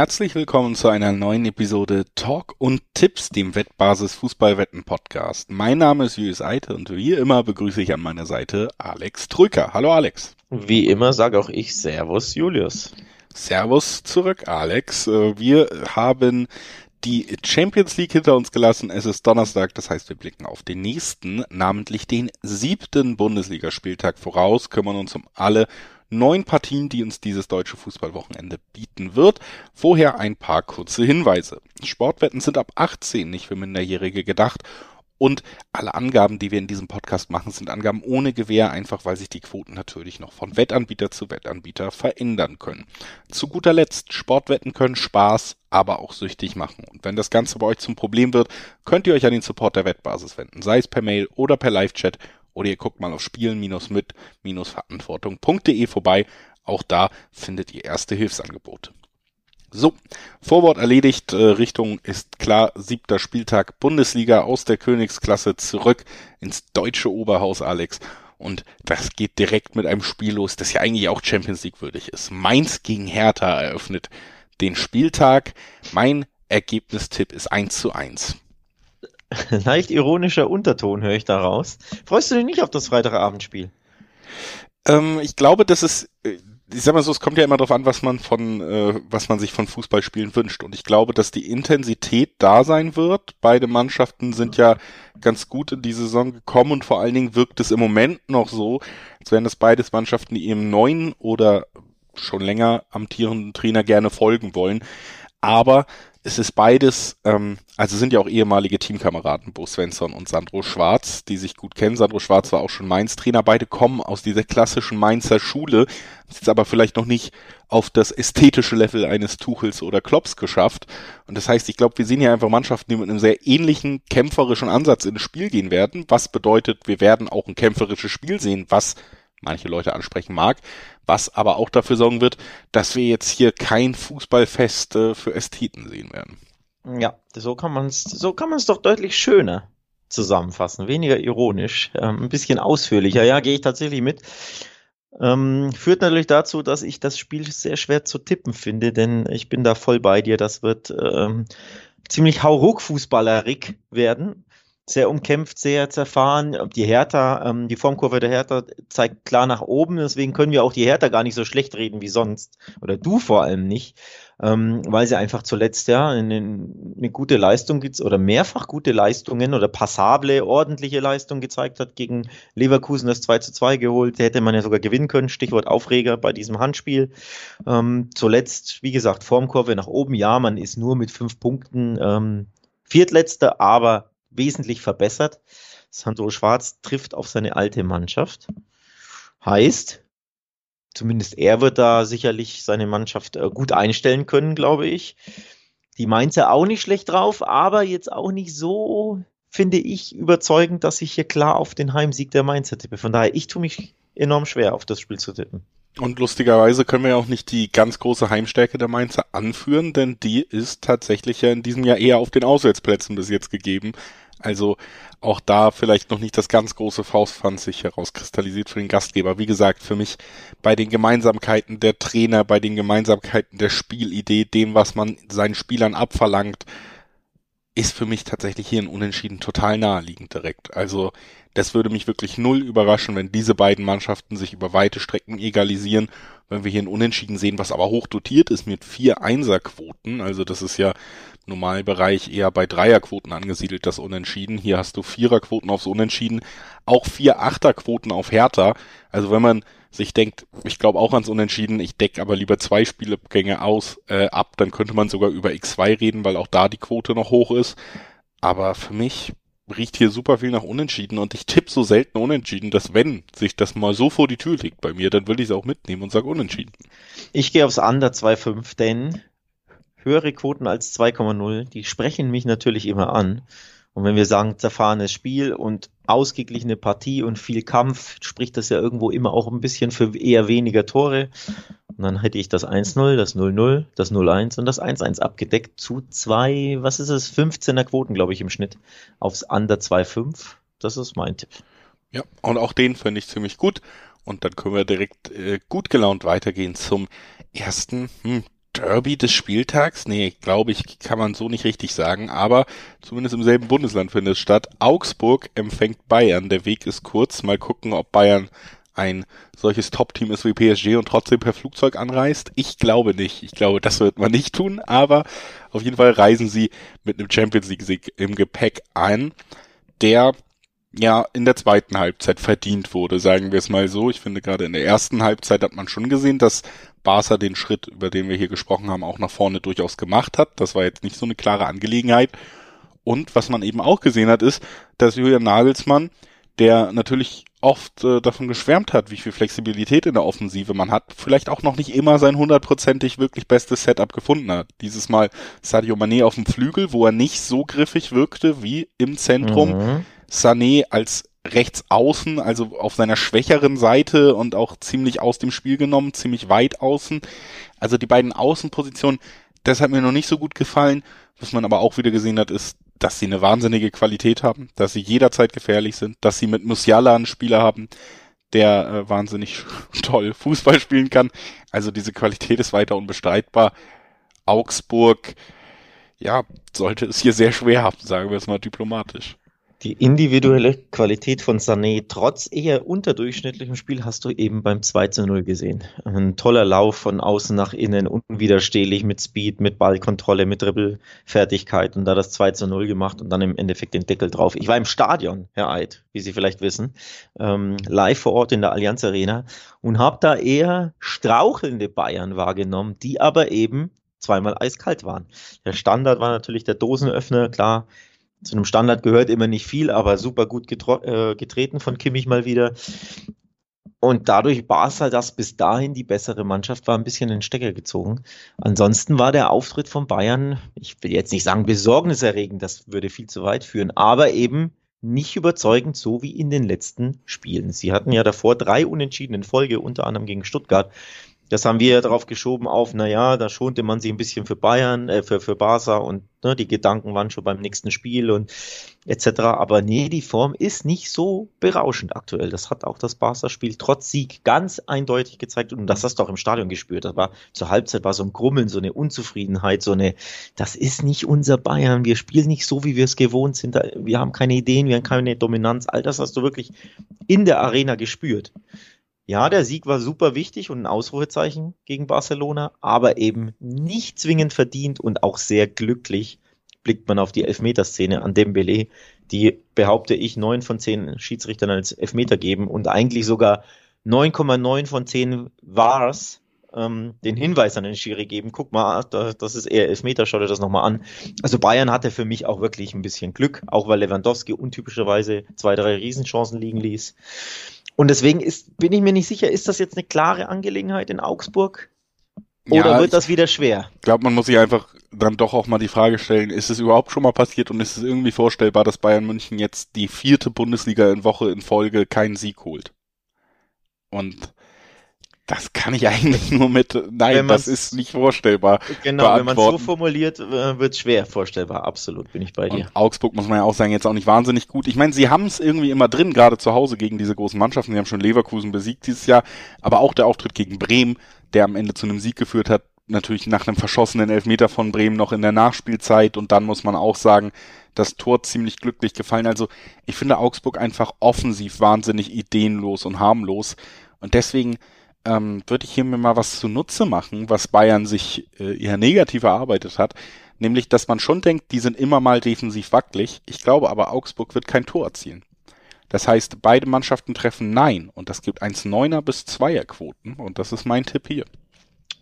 Herzlich willkommen zu einer neuen Episode Talk und Tipps, dem Wettbasis Fußballwetten Podcast. Mein Name ist Julius Eite und wie immer begrüße ich an meiner Seite Alex Trücker. Hallo Alex. Wie immer sage auch ich Servus Julius. Servus zurück Alex. Äh, wir haben die Champions League hinter uns gelassen. Es ist Donnerstag, das heißt, wir blicken auf den nächsten, namentlich den siebten Bundesligaspieltag voraus, kümmern uns um alle neun Partien, die uns dieses deutsche Fußballwochenende bieten wird. Vorher ein paar kurze Hinweise. Sportwetten sind ab 18 nicht für Minderjährige gedacht und alle Angaben, die wir in diesem Podcast machen, sind Angaben ohne Gewähr, einfach weil sich die Quoten natürlich noch von Wettanbieter zu Wettanbieter verändern können. Zu guter Letzt, Sportwetten können Spaß, aber auch süchtig machen. Und wenn das Ganze bei euch zum Problem wird, könnt ihr euch an den Support der Wettbasis wenden, sei es per Mail oder per Live-Chat oder ihr guckt mal auf spielen-mit-verantwortung.de vorbei. Auch da findet ihr erste Hilfsangebote. So, Vorwort erledigt, äh, Richtung ist klar, siebter Spieltag Bundesliga aus der Königsklasse zurück ins deutsche Oberhaus, Alex. Und das geht direkt mit einem Spiel los, das ja eigentlich auch Champions League würdig ist. Mainz gegen Hertha eröffnet den Spieltag. Mein Ergebnistipp ist 1 zu 1. Leicht ironischer Unterton höre ich daraus. Freust du dich nicht auf das Freitagabendspiel? Ähm, ich glaube, dass es, äh, ich sag mal so, es kommt ja immer darauf an, was man von, äh, was man sich von Fußballspielen wünscht. Und ich glaube, dass die Intensität da sein wird. Beide Mannschaften sind ja ganz gut in die Saison gekommen und vor allen Dingen wirkt es im Moment noch so, als wären das beides Mannschaften, die ihrem neuen oder schon länger amtierenden Trainer gerne folgen wollen. Aber es ist beides, ähm, also sind ja auch ehemalige Teamkameraden, Bo Svensson und Sandro Schwarz, die sich gut kennen. Sandro Schwarz war auch schon Mainz-Trainer. Beide kommen aus dieser klassischen Mainzer Schule, ist aber vielleicht noch nicht auf das ästhetische Level eines Tuchels oder Klopps geschafft. Und das heißt, ich glaube, wir sehen hier einfach Mannschaften, die mit einem sehr ähnlichen kämpferischen Ansatz ins Spiel gehen werden. Was bedeutet, wir werden auch ein kämpferisches Spiel sehen, was manche Leute ansprechen mag, was aber auch dafür sorgen wird, dass wir jetzt hier kein Fußballfest äh, für Ästheten sehen werden. Ja, so kann man es, so kann man es doch deutlich schöner zusammenfassen, weniger ironisch, ähm, ein bisschen ausführlicher. Ja, gehe ich tatsächlich mit. Ähm, führt natürlich dazu, dass ich das Spiel sehr schwer zu tippen finde, denn ich bin da voll bei dir. Das wird ähm, ziemlich hauruck-fußballerig werden sehr umkämpft, sehr zerfahren. Die Hertha, ähm, die Formkurve der Hertha zeigt klar nach oben, deswegen können wir auch die Hertha gar nicht so schlecht reden wie sonst. Oder du vor allem nicht, ähm, weil sie einfach zuletzt ja eine, eine gute Leistung oder mehrfach gute Leistungen oder passable, ordentliche Leistung gezeigt hat gegen Leverkusen das 2 zu 2 geholt. Hätte man ja sogar gewinnen können. Stichwort Aufreger bei diesem Handspiel. Ähm, zuletzt, wie gesagt, Formkurve nach oben. Ja, man ist nur mit fünf Punkten ähm, Viertletzter, aber wesentlich verbessert. Sandro Schwarz trifft auf seine alte Mannschaft. Heißt, zumindest er wird da sicherlich seine Mannschaft äh, gut einstellen können, glaube ich. Die Mainzer auch nicht schlecht drauf, aber jetzt auch nicht so, finde ich, überzeugend, dass ich hier klar auf den Heimsieg der Mainzer tippe. Von daher, ich tue mich enorm schwer, auf das Spiel zu tippen. Und lustigerweise können wir ja auch nicht die ganz große Heimstärke der Mainzer anführen, denn die ist tatsächlich ja in diesem Jahr eher auf den Auswärtsplätzen bis jetzt gegeben. Also auch da vielleicht noch nicht das ganz große Faustpfand sich herauskristallisiert für den Gastgeber. Wie gesagt, für mich bei den Gemeinsamkeiten der Trainer, bei den Gemeinsamkeiten der Spielidee, dem, was man seinen Spielern abverlangt, ist für mich tatsächlich hier ein Unentschieden total naheliegend direkt. Also das würde mich wirklich null überraschen, wenn diese beiden Mannschaften sich über weite Strecken egalisieren. Wenn wir hier ein Unentschieden sehen, was aber hoch dotiert ist mit vier Einserquoten, also das ist ja Normalbereich eher bei Dreierquoten angesiedelt, das Unentschieden. Hier hast du Viererquoten aufs Unentschieden, auch vier Achterquoten auf Hertha. Also wenn man sich denkt, ich glaube auch ans Unentschieden, ich decke aber lieber zwei Spielgänge aus äh, ab, dann könnte man sogar über X2 reden, weil auch da die Quote noch hoch ist. Aber für mich riecht hier super viel nach Unentschieden und ich tippe so selten Unentschieden, dass wenn sich das mal so vor die Tür legt bei mir, dann will ich es auch mitnehmen und sage Unentschieden. Ich gehe aufs Under 2,5, denn höhere Quoten als 2,0, die sprechen mich natürlich immer an. Und wenn wir sagen zerfahrenes Spiel und ausgeglichene Partie und viel Kampf, spricht das ja irgendwo immer auch ein bisschen für eher weniger Tore. Und dann hätte ich das 1-0, das 0-0, das 0-1 und das 1-1 abgedeckt zu zwei, was ist es, 15er Quoten, glaube ich, im Schnitt aufs Under 2,5. Das ist mein Tipp. Ja, und auch den finde ich ziemlich gut. Und dann können wir direkt äh, gut gelaunt weitergehen zum ersten hm, Derby des Spieltags? Nee, glaube ich, kann man so nicht richtig sagen, aber zumindest im selben Bundesland findet es statt. Augsburg empfängt Bayern. Der Weg ist kurz. Mal gucken, ob Bayern ein solches Top-Team ist wie PSG und trotzdem per Flugzeug anreist? Ich glaube nicht. Ich glaube, das wird man nicht tun, aber auf jeden Fall reisen sie mit einem Champions League-Sieg im Gepäck ein, der ja in der zweiten Halbzeit verdient wurde, sagen wir es mal so. Ich finde gerade in der ersten Halbzeit hat man schon gesehen, dass Barca den Schritt, über den wir hier gesprochen haben, auch nach vorne durchaus gemacht hat. Das war jetzt nicht so eine klare Angelegenheit. Und was man eben auch gesehen hat, ist, dass Julian Nagelsmann, der natürlich oft äh, davon geschwärmt hat, wie viel Flexibilität in der Offensive man hat, vielleicht auch noch nicht immer sein hundertprozentig wirklich bestes Setup gefunden hat. Dieses Mal Sadio Mané auf dem Flügel, wo er nicht so griffig wirkte wie im Zentrum. Mhm. Sané als rechts außen, also auf seiner schwächeren Seite und auch ziemlich aus dem Spiel genommen, ziemlich weit außen. Also die beiden Außenpositionen, das hat mir noch nicht so gut gefallen. Was man aber auch wieder gesehen hat, ist, dass sie eine wahnsinnige Qualität haben, dass sie jederzeit gefährlich sind, dass sie mit Musiala einen Spieler haben, der äh, wahnsinnig toll Fußball spielen kann. Also diese Qualität ist weiter unbestreitbar. Augsburg, ja, sollte es hier sehr schwer haben, sagen wir es mal diplomatisch. Die individuelle Qualität von Sané trotz eher unterdurchschnittlichem Spiel hast du eben beim 2 zu 0 gesehen. Ein toller Lauf von außen nach innen, unwiderstehlich mit Speed, mit Ballkontrolle, mit Dribbelfertigkeit und da das 2 zu 0 gemacht und dann im Endeffekt den Deckel drauf. Ich war im Stadion, Herr Eid, wie Sie vielleicht wissen, ähm, live vor Ort in der Allianz Arena und habe da eher strauchelnde Bayern wahrgenommen, die aber eben zweimal eiskalt waren. Der Standard war natürlich der Dosenöffner, klar, zu einem Standard gehört immer nicht viel, aber super gut äh, getreten von Kimmich mal wieder. Und dadurch es halt, dass bis dahin die bessere Mannschaft war, ein bisschen in den Stecker gezogen. Ansonsten war der Auftritt von Bayern, ich will jetzt nicht sagen besorgniserregend, das würde viel zu weit führen, aber eben nicht überzeugend, so wie in den letzten Spielen. Sie hatten ja davor drei Unentschieden in Folge, unter anderem gegen Stuttgart. Das haben wir ja darauf geschoben auf, naja, da schonte man sich ein bisschen für Bayern, äh, für, für Barca und ne, die Gedanken waren schon beim nächsten Spiel und etc. Aber nee, die Form ist nicht so berauschend aktuell. Das hat auch das Barca-Spiel trotz Sieg ganz eindeutig gezeigt und das hast du auch im Stadion gespürt. Das war zur Halbzeit war so ein Grummeln, so eine Unzufriedenheit, so eine, das ist nicht unser Bayern, wir spielen nicht so, wie wir es gewohnt sind, wir haben keine Ideen, wir haben keine Dominanz. All das hast du wirklich in der Arena gespürt. Ja, der Sieg war super wichtig und ein Ausrufezeichen gegen Barcelona, aber eben nicht zwingend verdient und auch sehr glücklich blickt man auf die Elfmeterszene an Dembele, die behaupte ich neun von zehn Schiedsrichtern als Elfmeter geben und eigentlich sogar 9,9 von zehn Wars ähm, den Hinweis an den Schiri geben, guck mal, das ist eher Elfmeter, schau dir das nochmal an. Also Bayern hatte für mich auch wirklich ein bisschen Glück, auch weil Lewandowski untypischerweise zwei, drei Riesenchancen liegen ließ. Und deswegen ist, bin ich mir nicht sicher, ist das jetzt eine klare Angelegenheit in Augsburg? Oder ja, wird das wieder schwer? Ich glaube, man muss sich einfach dann doch auch mal die Frage stellen, ist es überhaupt schon mal passiert und ist es irgendwie vorstellbar, dass Bayern München jetzt die vierte Bundesliga in Woche in Folge keinen Sieg holt? Und das kann ich eigentlich nur mit, nein, das ist nicht vorstellbar. Genau, wenn man es so formuliert, äh, wird es schwer vorstellbar. Absolut, bin ich bei dir. Und Augsburg muss man ja auch sagen, jetzt auch nicht wahnsinnig gut. Ich meine, sie haben es irgendwie immer drin, gerade zu Hause gegen diese großen Mannschaften. Sie haben schon Leverkusen besiegt dieses Jahr, aber auch der Auftritt gegen Bremen, der am Ende zu einem Sieg geführt hat, natürlich nach einem verschossenen Elfmeter von Bremen noch in der Nachspielzeit und dann muss man auch sagen, das Tor ziemlich glücklich gefallen. Also ich finde Augsburg einfach offensiv wahnsinnig ideenlos und harmlos und deswegen ähm, würde ich hier mir mal was zunutze machen, was Bayern sich äh, eher negativ erarbeitet hat, nämlich, dass man schon denkt, die sind immer mal defensiv wackelig. Ich glaube aber, Augsburg wird kein Tor erzielen. Das heißt, beide Mannschaften treffen Nein und das gibt 1,9er bis 2er Quoten und das ist mein Tipp hier.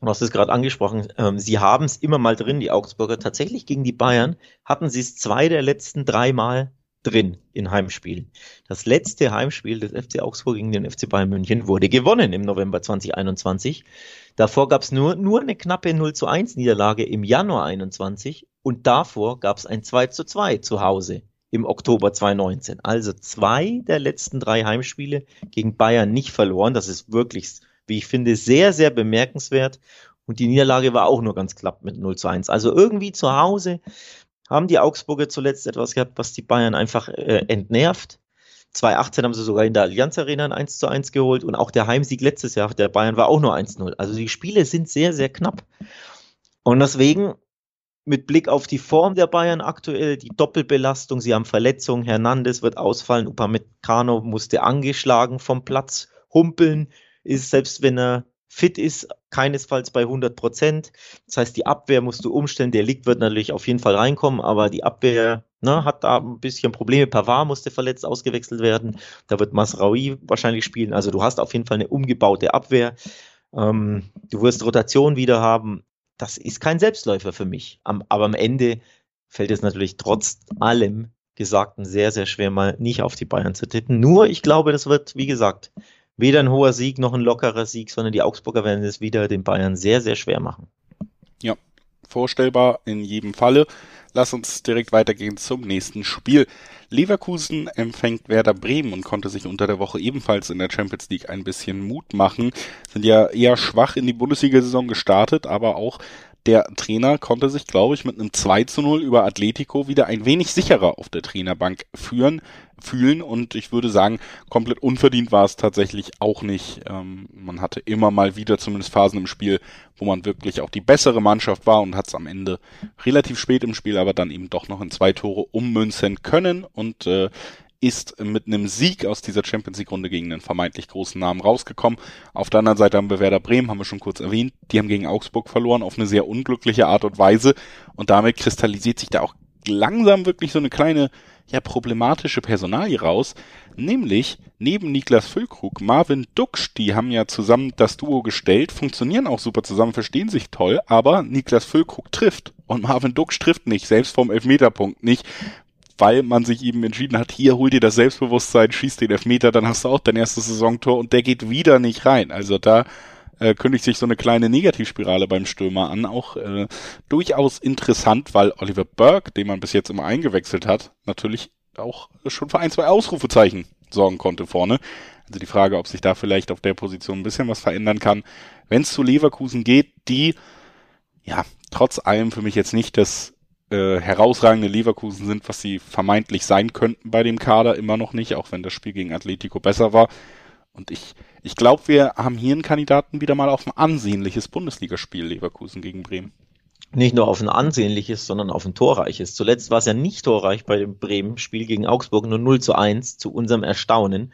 Du hast es gerade angesprochen, ähm, sie haben es immer mal drin, die Augsburger. Tatsächlich gegen die Bayern hatten sie es zwei der letzten drei Mal drin in Heimspielen. Das letzte Heimspiel des FC Augsburg gegen den FC Bayern München wurde gewonnen im November 2021. Davor gab es nur, nur eine knappe 0 zu 1 Niederlage im Januar 21 und davor gab es ein 2 zu 2 zu Hause im Oktober 2019. Also zwei der letzten drei Heimspiele gegen Bayern nicht verloren. Das ist wirklich, wie ich finde, sehr, sehr bemerkenswert. Und die Niederlage war auch nur ganz knapp mit 0 zu 1. Also irgendwie zu Hause haben die Augsburger zuletzt etwas gehabt, was die Bayern einfach äh, entnervt. 2018 haben sie sogar in der Allianz Arena ein 1 zu 1 geholt und auch der Heimsieg letztes Jahr der Bayern war auch nur 1-0. Also die Spiele sind sehr, sehr knapp. Und deswegen mit Blick auf die Form der Bayern aktuell, die Doppelbelastung, sie haben Verletzungen, Hernandez wird ausfallen, Upamecano musste angeschlagen vom Platz humpeln, ist selbst wenn er fit ist, keinesfalls bei 100 Prozent. Das heißt, die Abwehr musst du umstellen. Der Licht wird natürlich auf jeden Fall reinkommen, aber die Abwehr ne, hat da ein bisschen Probleme. Pavard musste verletzt ausgewechselt werden. Da wird Masraoui wahrscheinlich spielen. Also du hast auf jeden Fall eine umgebaute Abwehr. Ähm, du wirst Rotation wieder haben das ist kein Selbstläufer für mich. Am, aber am Ende fällt es natürlich trotz allem Gesagten sehr, sehr schwer, mal nicht auf die Bayern zu tippen. Nur, ich glaube, das wird, wie gesagt, weder ein hoher Sieg noch ein lockerer Sieg, sondern die Augsburger werden es wieder den Bayern sehr, sehr schwer machen. Ja, vorstellbar in jedem Falle. Lass uns direkt weitergehen zum nächsten Spiel. Leverkusen empfängt Werder Bremen und konnte sich unter der Woche ebenfalls in der Champions League ein bisschen Mut machen. Sind ja eher schwach in die Bundesliga-Saison gestartet, aber auch der Trainer konnte sich, glaube ich, mit einem 2 zu 0 über Atletico wieder ein wenig sicherer auf der Trainerbank führen, fühlen und ich würde sagen, komplett unverdient war es tatsächlich auch nicht. Ähm, man hatte immer mal wieder zumindest Phasen im Spiel, wo man wirklich auch die bessere Mannschaft war und hat es am Ende relativ spät im Spiel aber dann eben doch noch in zwei Tore ummünzen können und äh, ist mit einem Sieg aus dieser Champions League Runde gegen einen vermeintlich großen Namen rausgekommen. Auf der anderen Seite haben wir Werder Bremen, haben wir schon kurz erwähnt, die haben gegen Augsburg verloren auf eine sehr unglückliche Art und Weise. Und damit kristallisiert sich da auch langsam wirklich so eine kleine ja problematische Personalie raus, nämlich neben Niklas Füllkrug, Marvin Duksch, die haben ja zusammen das Duo gestellt, funktionieren auch super zusammen, verstehen sich toll, aber Niklas Füllkrug trifft. Und Marvin Duksch trifft nicht, selbst vom Elfmeterpunkt nicht, weil man sich eben entschieden hat, hier hol dir das Selbstbewusstsein, schieß den Elfmeter, dann hast du auch dein erstes Saisontor und der geht wieder nicht rein. Also da äh, kündigt sich so eine kleine Negativspirale beim Stürmer an. Auch äh, durchaus interessant, weil Oliver Burke, den man bis jetzt immer eingewechselt hat, natürlich auch schon für ein, zwei Ausrufezeichen sorgen konnte vorne. Also die Frage, ob sich da vielleicht auf der Position ein bisschen was verändern kann. Wenn es zu Leverkusen geht, die ja trotz allem für mich jetzt nicht das äh, herausragende Leverkusen sind, was sie vermeintlich sein könnten bei dem Kader, immer noch nicht, auch wenn das Spiel gegen Atletico besser war. Und ich, ich glaube, wir haben hier einen Kandidaten wieder mal auf ein ansehnliches Bundesligaspiel Leverkusen gegen Bremen. Nicht nur auf ein ansehnliches, sondern auf ein torreiches. Zuletzt war es ja nicht torreich bei dem Bremen-Spiel gegen Augsburg, nur 0 zu 1 zu unserem Erstaunen.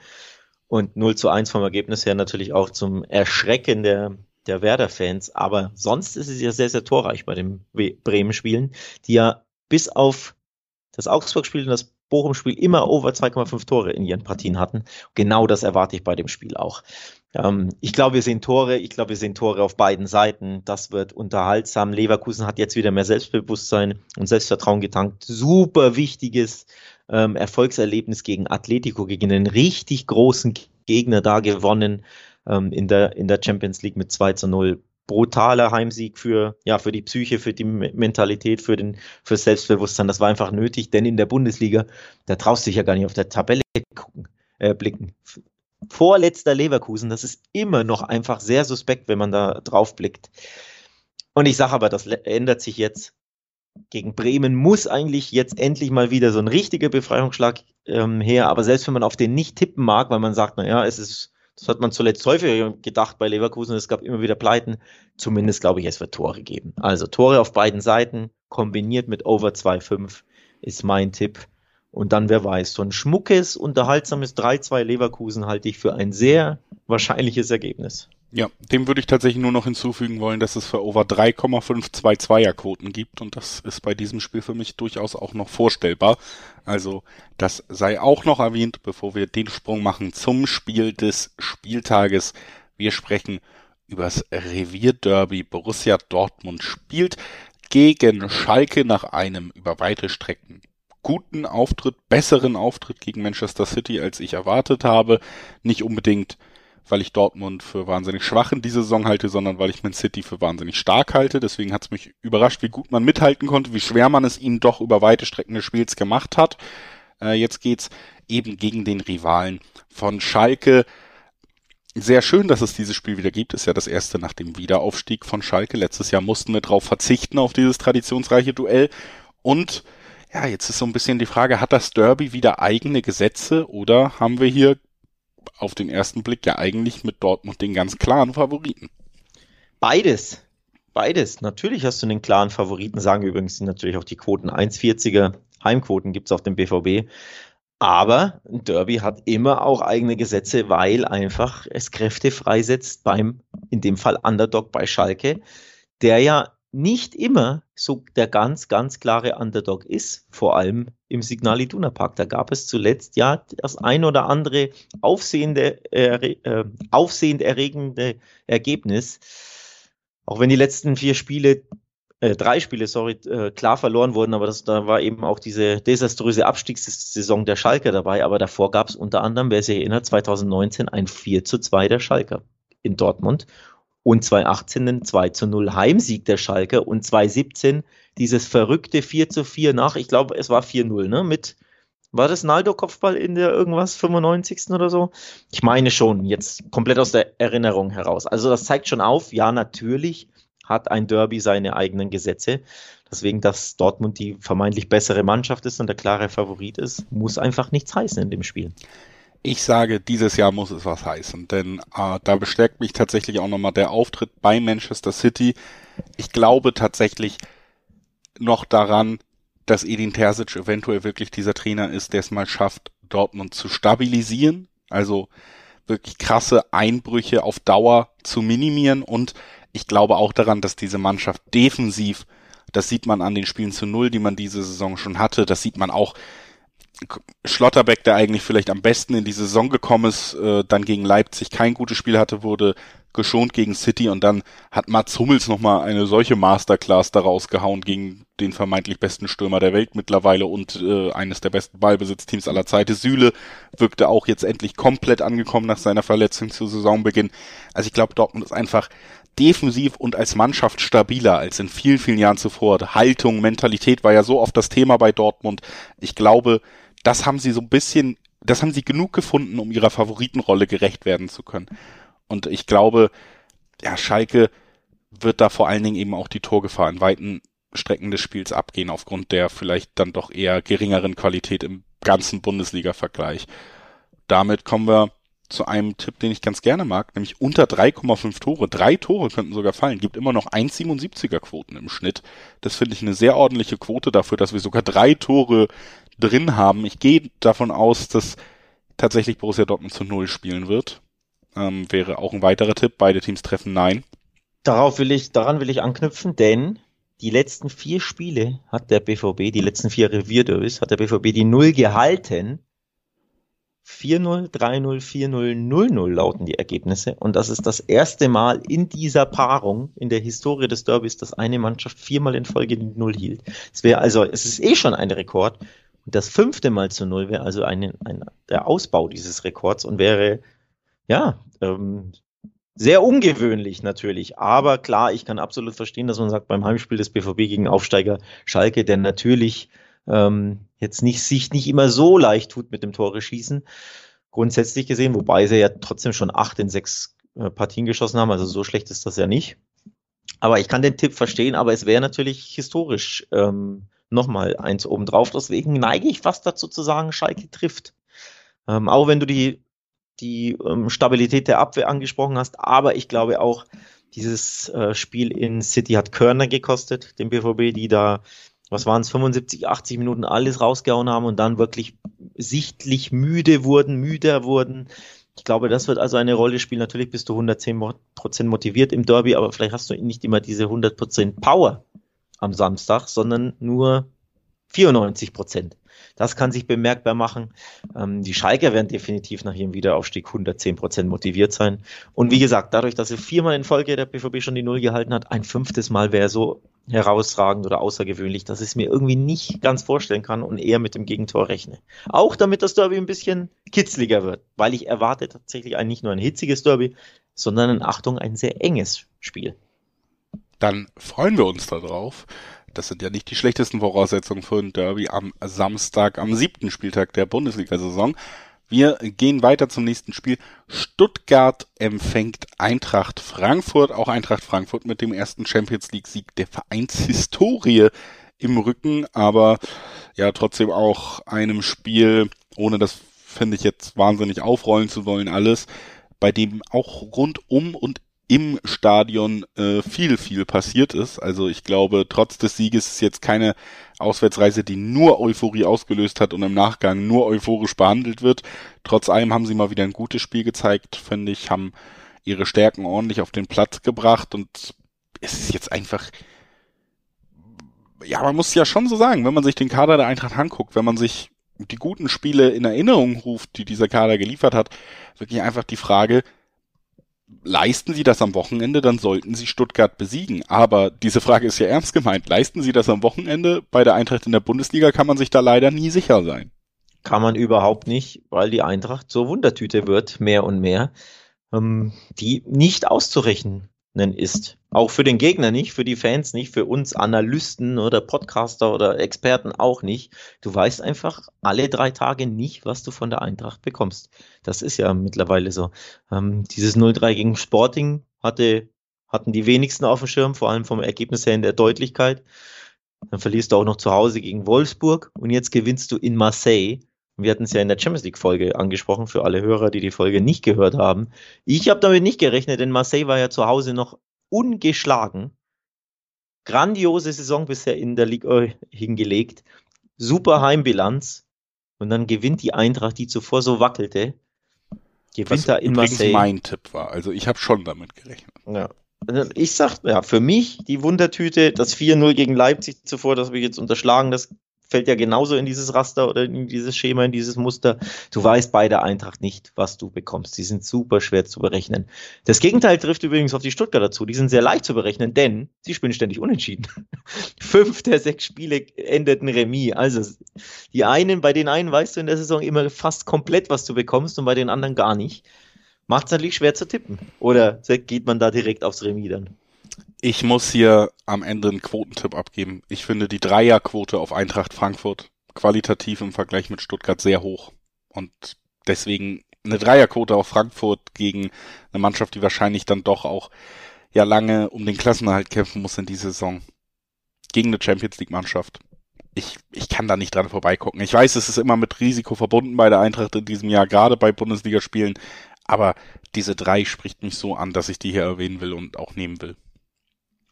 Und 0 zu 1 vom Ergebnis her natürlich auch zum Erschrecken der der Werder-Fans. Aber sonst ist es ja sehr, sehr torreich bei den Bremen-Spielen, die ja bis auf das Augsburg-Spiel und das Bochum-Spiel immer over 2,5 Tore in ihren Partien hatten. Genau das erwarte ich bei dem Spiel auch. Ähm, ich glaube, wir sehen Tore. Ich glaube, wir sehen Tore auf beiden Seiten. Das wird unterhaltsam. Leverkusen hat jetzt wieder mehr Selbstbewusstsein und Selbstvertrauen getankt. Super wichtiges ähm, Erfolgserlebnis gegen Atletico, gegen einen richtig großen Gegner da gewonnen ähm, in, der, in der Champions League mit 2 zu 0. Brutaler Heimsieg für, ja, für die Psyche, für die Mentalität, für den, für Selbstbewusstsein. Das war einfach nötig, denn in der Bundesliga, da traust du dich ja gar nicht auf der Tabelle gucken, äh, blicken. Vorletzter Leverkusen, das ist immer noch einfach sehr suspekt, wenn man da drauf blickt. Und ich sage aber, das ändert sich jetzt. Gegen Bremen muss eigentlich jetzt endlich mal wieder so ein richtiger Befreiungsschlag ähm, her. Aber selbst wenn man auf den nicht tippen mag, weil man sagt, naja, es ist das hat man zuletzt häufig gedacht bei Leverkusen. Es gab immer wieder Pleiten. Zumindest glaube ich, es wird Tore geben. Also Tore auf beiden Seiten kombiniert mit Over 2,5 ist mein Tipp. Und dann, wer weiß, so ein schmuckes, unterhaltsames 3-2 Leverkusen halte ich für ein sehr wahrscheinliches Ergebnis. Ja, dem würde ich tatsächlich nur noch hinzufügen wollen, dass es für over 3,5 Zweier-Quoten gibt und das ist bei diesem Spiel für mich durchaus auch noch vorstellbar. Also das sei auch noch erwähnt, bevor wir den Sprung machen zum Spiel des Spieltages. Wir sprechen übers Revierderby. Borussia Dortmund spielt gegen Schalke nach einem über weite Strecken guten Auftritt, besseren Auftritt gegen Manchester City, als ich erwartet habe. Nicht unbedingt weil ich Dortmund für wahnsinnig schwach in dieser Saison halte, sondern weil ich Man City für wahnsinnig stark halte. Deswegen hat es mich überrascht, wie gut man mithalten konnte, wie schwer man es ihnen doch über weite Strecken des Spiels gemacht hat. Äh, jetzt geht's eben gegen den Rivalen von Schalke. Sehr schön, dass es dieses Spiel wieder gibt. Ist ja das erste nach dem Wiederaufstieg von Schalke. Letztes Jahr mussten wir darauf verzichten, auf dieses traditionsreiche Duell. Und ja, jetzt ist so ein bisschen die Frage, hat das Derby wieder eigene Gesetze oder haben wir hier auf den ersten Blick ja eigentlich mit Dortmund den ganz klaren Favoriten. Beides. beides. Natürlich hast du einen klaren Favoriten, sagen übrigens natürlich auch die Quoten 1,40er Heimquoten gibt es auf dem BVB. Aber ein Derby hat immer auch eigene Gesetze, weil einfach es Kräfte freisetzt beim, in dem Fall Underdog bei Schalke, der ja nicht immer so der ganz, ganz klare Underdog ist, vor allem im Signal Iduna Park. Da gab es zuletzt ja das ein oder andere aufsehende, äh, aufsehend erregende Ergebnis. Auch wenn die letzten vier Spiele äh, drei Spiele, sorry, äh, klar verloren wurden, aber das, da war eben auch diese desaströse Abstiegssaison der Schalker dabei. Aber davor gab es unter anderem, wer sich erinnert, 2019 ein 4 zu 2 der Schalker in Dortmund und 2018 ein 2 zu 0 Heimsieg der Schalker und 2017 dieses verrückte 4 zu 4 nach, ich glaube, es war 4-0, ne, mit war das Naldo-Kopfball in der irgendwas 95. oder so? Ich meine schon, jetzt komplett aus der Erinnerung heraus. Also das zeigt schon auf, ja, natürlich hat ein Derby seine eigenen Gesetze. Deswegen, dass Dortmund die vermeintlich bessere Mannschaft ist und der klare Favorit ist, muss einfach nichts heißen in dem Spiel. Ich sage, dieses Jahr muss es was heißen, denn äh, da bestärkt mich tatsächlich auch nochmal der Auftritt bei Manchester City. Ich glaube tatsächlich noch daran, dass Edin Terzic eventuell wirklich dieser Trainer ist, der es mal schafft, Dortmund zu stabilisieren, also wirklich krasse Einbrüche auf Dauer zu minimieren und ich glaube auch daran, dass diese Mannschaft defensiv, das sieht man an den Spielen zu Null, die man diese Saison schon hatte, das sieht man auch Schlotterbeck, der eigentlich vielleicht am besten in die Saison gekommen ist, äh, dann gegen Leipzig kein gutes Spiel hatte, wurde geschont gegen City und dann hat Mats Hummels nochmal eine solche Masterclass daraus gehauen gegen den vermeintlich besten Stürmer der Welt mittlerweile und äh, eines der besten Ballbesitzteams aller Zeiten. Süle wirkte auch jetzt endlich komplett angekommen nach seiner Verletzung zu Saisonbeginn. Also ich glaube, Dortmund ist einfach defensiv und als Mannschaft stabiler als in vielen, vielen Jahren zuvor. Haltung, Mentalität war ja so oft das Thema bei Dortmund. Ich glaube, das haben sie so ein bisschen, das haben sie genug gefunden, um ihrer Favoritenrolle gerecht werden zu können. Und ich glaube, ja, Schalke wird da vor allen Dingen eben auch die Torgefahr in weiten Strecken des Spiels abgehen, aufgrund der vielleicht dann doch eher geringeren Qualität im ganzen Bundesliga-Vergleich. Damit kommen wir zu einem Tipp, den ich ganz gerne mag, nämlich unter 3,5 Tore. Drei Tore könnten sogar fallen. Gibt immer noch 1,77er Quoten im Schnitt. Das finde ich eine sehr ordentliche Quote dafür, dass wir sogar drei Tore drin haben. Ich gehe davon aus, dass tatsächlich Borussia Dortmund zu Null spielen wird. Ähm, wäre auch ein weiterer Tipp. Beide Teams treffen Nein. Darauf will ich, daran will ich anknüpfen, denn die letzten vier Spiele hat der BVB, die letzten vier Revierderbys, hat der BVB die Null gehalten 4-0, 3-0, 4-0, 0-0 lauten die Ergebnisse. Und das ist das erste Mal in dieser Paarung in der Historie des Derbys, dass eine Mannschaft viermal in Folge die Null hielt. Es wäre also, es ist eh schon ein Rekord. Und das fünfte Mal zu Null wäre also ein, ein, der Ausbau dieses Rekords und wäre, ja, ähm, sehr ungewöhnlich natürlich. Aber klar, ich kann absolut verstehen, dass man sagt, beim Heimspiel des BVB gegen Aufsteiger Schalke, der natürlich ähm, jetzt nicht, sich nicht immer so leicht tut mit dem Tore schießen. Grundsätzlich gesehen, wobei sie ja trotzdem schon acht in sechs äh, Partien geschossen haben, also so schlecht ist das ja nicht. Aber ich kann den Tipp verstehen, aber es wäre natürlich historisch ähm, nochmal eins obendrauf. Deswegen neige ich fast dazu zu sagen, Schalke trifft. Ähm, auch wenn du die, die ähm, Stabilität der Abwehr angesprochen hast, aber ich glaube auch, dieses äh, Spiel in City hat Körner gekostet, dem BVB, die da was waren es, 75, 80 Minuten alles rausgehauen haben und dann wirklich sichtlich müde wurden, müder wurden. Ich glaube, das wird also eine Rolle spielen. Natürlich bist du 110 Prozent motiviert im Derby, aber vielleicht hast du nicht immer diese 100 Prozent Power am Samstag, sondern nur 94 Prozent. Das kann sich bemerkbar machen. Ähm, die Schalker werden definitiv nach ihrem Wiederaufstieg 110 Prozent motiviert sein. Und wie gesagt, dadurch, dass sie viermal in Folge der BVB schon die Null gehalten hat, ein fünftes Mal wäre so herausragend oder außergewöhnlich, dass ich es mir irgendwie nicht ganz vorstellen kann und eher mit dem Gegentor rechne. Auch damit das Derby ein bisschen kitzliger wird, weil ich erwarte tatsächlich ein, nicht nur ein hitziges Derby, sondern in Achtung ein sehr enges Spiel. Dann freuen wir uns darauf. Das sind ja nicht die schlechtesten Voraussetzungen für ein Derby am Samstag, am siebten Spieltag der Bundesliga-Saison. Wir gehen weiter zum nächsten Spiel. Stuttgart empfängt Eintracht Frankfurt. Auch Eintracht Frankfurt mit dem ersten Champions League Sieg der Vereinshistorie im Rücken, aber ja trotzdem auch einem Spiel, ohne das finde ich jetzt wahnsinnig aufrollen zu wollen, alles, bei dem auch rundum und im Stadion äh, viel, viel passiert ist. Also ich glaube, trotz des Sieges ist jetzt keine Auswärtsreise, die nur Euphorie ausgelöst hat und im Nachgang nur euphorisch behandelt wird. Trotz allem haben sie mal wieder ein gutes Spiel gezeigt, finde ich, haben ihre Stärken ordentlich auf den Platz gebracht und es ist jetzt einfach, ja, man muss ja schon so sagen, wenn man sich den Kader der Eintracht anguckt, wenn man sich die guten Spiele in Erinnerung ruft, die dieser Kader geliefert hat, wirklich einfach die Frage, leisten Sie das am Wochenende, dann sollten Sie Stuttgart besiegen. Aber diese Frage ist ja ernst gemeint. Leisten Sie das am Wochenende? Bei der Eintracht in der Bundesliga kann man sich da leider nie sicher sein. Kann man überhaupt nicht, weil die Eintracht zur Wundertüte wird, mehr und mehr, ähm, die nicht auszurechnen ist. Auch für den Gegner nicht, für die Fans nicht, für uns Analysten oder Podcaster oder Experten auch nicht. Du weißt einfach alle drei Tage nicht, was du von der Eintracht bekommst. Das ist ja mittlerweile so. Ähm, dieses 0-3 gegen Sporting hatte, hatten die wenigsten auf dem Schirm, vor allem vom Ergebnis her in der Deutlichkeit. Dann verlierst du auch noch zu Hause gegen Wolfsburg und jetzt gewinnst du in Marseille. Wir hatten es ja in der Champions League Folge angesprochen für alle Hörer, die die Folge nicht gehört haben. Ich habe damit nicht gerechnet, denn Marseille war ja zu Hause noch ungeschlagen. Grandiose Saison bisher in der Liga hingelegt. Super Heimbilanz. Und dann gewinnt die Eintracht, die zuvor so wackelte. Gewinnt Was da in Marseille. mein Tipp war. Also ich habe schon damit gerechnet. Ja. Ich sag, ja, für mich die Wundertüte, das 4-0 gegen Leipzig zuvor, das wir jetzt unterschlagen, das fällt ja genauso in dieses Raster oder in dieses Schema, in dieses Muster. Du weißt bei der Eintracht nicht, was du bekommst. Die sind super schwer zu berechnen. Das Gegenteil trifft übrigens auf die Stuttgarter zu. Die sind sehr leicht zu berechnen, denn sie spielen ständig unentschieden. Fünf der sechs Spiele endeten Remis. Also die einen, bei den einen weißt du in der Saison immer fast komplett, was du bekommst und bei den anderen gar nicht. Macht es natürlich schwer zu tippen. Oder geht man da direkt aufs Remis dann? Ich muss hier am Ende einen Quotentipp abgeben. Ich finde die Dreierquote auf Eintracht Frankfurt qualitativ im Vergleich mit Stuttgart sehr hoch. Und deswegen eine Dreierquote auf Frankfurt gegen eine Mannschaft, die wahrscheinlich dann doch auch ja lange um den Klassenerhalt kämpfen muss in dieser Saison. Gegen eine Champions League Mannschaft. Ich, ich kann da nicht dran vorbeigucken. Ich weiß, es ist immer mit Risiko verbunden bei der Eintracht in diesem Jahr, gerade bei Bundesligaspielen. Aber diese drei spricht mich so an, dass ich die hier erwähnen will und auch nehmen will.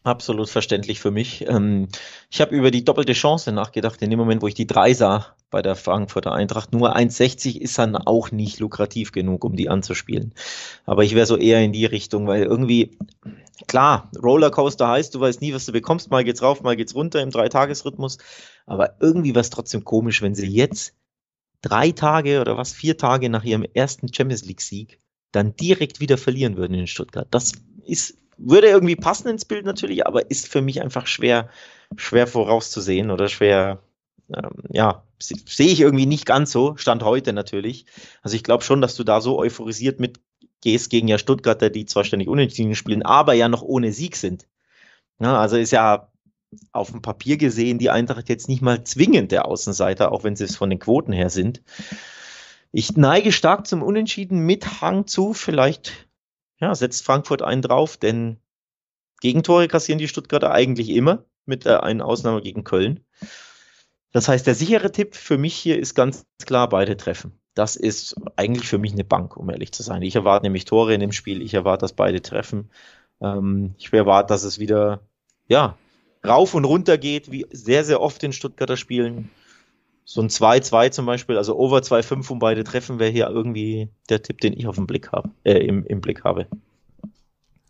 Absolut verständlich für mich. Ähm, ich habe über die doppelte Chance nachgedacht. In dem Moment, wo ich die drei sah bei der Frankfurter Eintracht, nur 1,60 ist dann auch nicht lukrativ genug, um die anzuspielen. Aber ich wäre so eher in die Richtung, weil irgendwie, klar, Rollercoaster heißt, du weißt nie, was du bekommst. Mal geht's rauf, mal geht's runter im Dreitagesrhythmus. Aber irgendwie war es trotzdem komisch, wenn sie jetzt drei Tage oder was, vier Tage nach ihrem ersten Champions League-Sieg dann direkt wieder verlieren würden in Stuttgart. Das ist würde irgendwie passen ins Bild natürlich, aber ist für mich einfach schwer, schwer vorauszusehen oder schwer, ähm, ja, sehe ich irgendwie nicht ganz so, Stand heute natürlich. Also ich glaube schon, dass du da so euphorisiert mitgehst gegen ja Stuttgarter, die zwar ständig unentschieden spielen, aber ja noch ohne Sieg sind. Ja, also ist ja auf dem Papier gesehen die Eintracht jetzt nicht mal zwingend der Außenseiter, auch wenn sie es von den Quoten her sind. Ich neige stark zum Unentschieden mit Hang zu, vielleicht ja, setzt Frankfurt einen drauf, denn Gegentore kassieren die Stuttgarter eigentlich immer, mit der einen Ausnahme gegen Köln. Das heißt, der sichere Tipp für mich hier ist ganz klar beide treffen. Das ist eigentlich für mich eine Bank, um ehrlich zu sein. Ich erwarte nämlich Tore in dem Spiel. Ich erwarte, dass beide treffen. Ähm, ich erwarte, dass es wieder, ja, rauf und runter geht, wie sehr, sehr oft in Stuttgarter Spielen so ein 2-2 zum Beispiel, also over 2-5 und beide treffen, wäre hier irgendwie der Tipp, den ich auf dem Blick habe, äh, im, im Blick habe.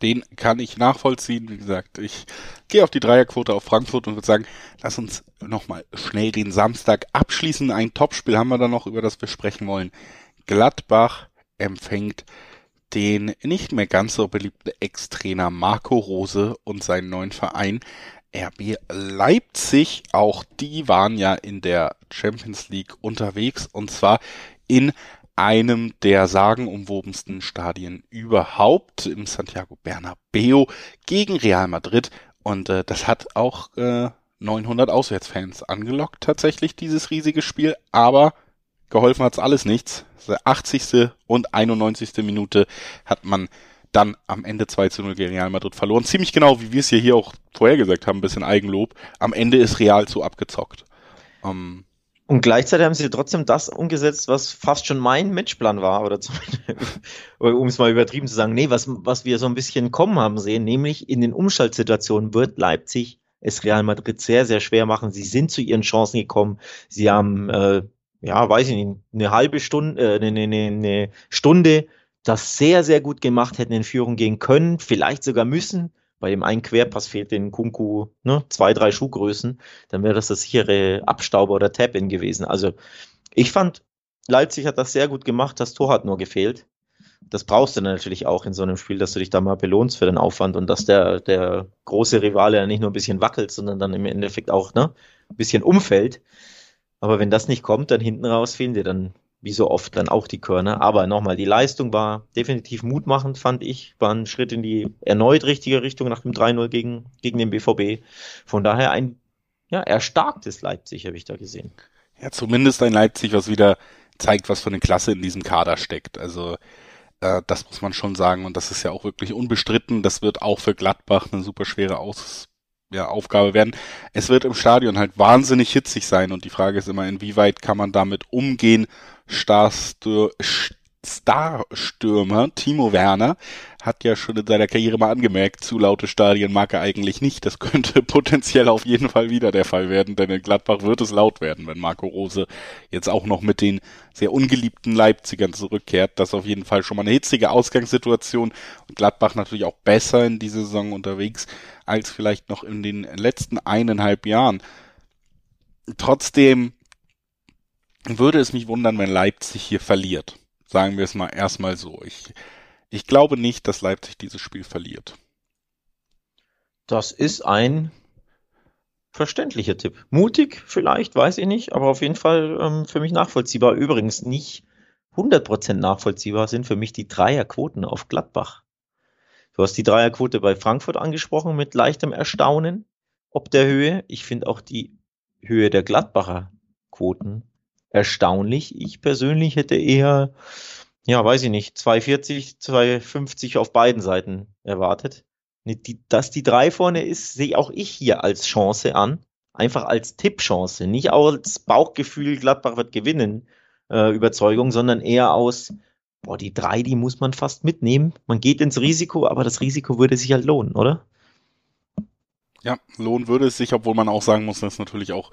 Den kann ich nachvollziehen. Wie gesagt, ich gehe auf die Dreierquote auf Frankfurt und würde sagen, lass uns nochmal schnell den Samstag abschließen. Ein Topspiel haben wir da noch, über das wir sprechen wollen. Gladbach empfängt den nicht mehr ganz so beliebten Ex-Trainer Marco Rose und seinen neuen Verein. RB Leipzig, auch die waren ja in der Champions League unterwegs und zwar in einem der sagenumwobensten Stadien überhaupt im Santiago Bernabeo gegen Real Madrid und äh, das hat auch äh, 900 Auswärtsfans angelockt tatsächlich dieses riesige Spiel, aber geholfen hat's alles nichts. 80. und 91. Minute hat man dann am Ende 2 zu 0 gegen Real Madrid verloren. Ziemlich genau, wie wir es hier, hier auch vorher gesagt haben, ein bisschen Eigenlob. Am Ende ist Real zu abgezockt. Ähm, Und gleichzeitig haben sie trotzdem das umgesetzt, was fast schon mein Matchplan war, oder um es mal übertrieben zu sagen, nee, was, was wir so ein bisschen kommen haben sehen, nämlich in den Umschaltsituationen wird Leipzig es Real Madrid sehr, sehr schwer machen. Sie sind zu ihren Chancen gekommen. Sie haben, äh, ja, weiß ich nicht, eine halbe Stunde, äh, eine, eine, eine Stunde das sehr, sehr gut gemacht, hätten in Führung gehen können, vielleicht sogar müssen. Bei dem einen Querpass fehlt den Kunku ne, zwei, drei Schuhgrößen, dann wäre das das sichere Abstauber oder Tap-In gewesen. Also ich fand, Leipzig hat das sehr gut gemacht, das Tor hat nur gefehlt. Das brauchst du natürlich auch in so einem Spiel, dass du dich da mal belohnst für den Aufwand und dass der, der große Rivale ja nicht nur ein bisschen wackelt, sondern dann im Endeffekt auch ne, ein bisschen umfällt. Aber wenn das nicht kommt, dann hinten raus fehlen dir dann wie so oft dann auch die Körner. Aber nochmal, die Leistung war definitiv mutmachend, fand ich. War ein Schritt in die erneut richtige Richtung nach dem 3-0 gegen, gegen den BVB. Von daher ein ja, erstarktes Leipzig habe ich da gesehen. Ja, zumindest ein Leipzig, was wieder zeigt, was für eine Klasse in diesem Kader steckt. Also äh, das muss man schon sagen und das ist ja auch wirklich unbestritten. Das wird auch für Gladbach eine super schwere Aus ja, Aufgabe werden. Es wird im Stadion halt wahnsinnig hitzig sein und die Frage ist immer, inwieweit kann man damit umgehen? Starstür Starstürmer Timo Werner hat ja schon in seiner Karriere mal angemerkt, zu laute Stadien mag er eigentlich nicht. Das könnte potenziell auf jeden Fall wieder der Fall werden, denn in Gladbach wird es laut werden, wenn Marco Rose jetzt auch noch mit den sehr ungeliebten Leipzigern zurückkehrt. Das ist auf jeden Fall schon mal eine hitzige Ausgangssituation und Gladbach natürlich auch besser in dieser Saison unterwegs als vielleicht noch in den letzten eineinhalb Jahren. Trotzdem würde es mich wundern, wenn Leipzig hier verliert. Sagen wir es mal erstmal so. Ich, ich glaube nicht, dass Leipzig dieses Spiel verliert. Das ist ein verständlicher Tipp. Mutig vielleicht, weiß ich nicht, aber auf jeden Fall ähm, für mich nachvollziehbar. Übrigens nicht 100% nachvollziehbar sind für mich die Dreierquoten auf Gladbach. Du hast die Dreierquote bei Frankfurt angesprochen mit leichtem Erstaunen ob der Höhe. Ich finde auch die Höhe der Gladbacher Quoten erstaunlich. Ich persönlich hätte eher, ja, weiß ich nicht, 240, 250 auf beiden Seiten erwartet. Dass die drei vorne ist, sehe auch ich hier als Chance an. Einfach als Tippchance. Nicht als Bauchgefühl, Gladbach wird gewinnen, äh, Überzeugung, sondern eher aus, boah, die drei, die muss man fast mitnehmen. Man geht ins Risiko, aber das Risiko würde sich halt lohnen, oder? Ja, lohnen würde es sich, obwohl man auch sagen muss, dass natürlich auch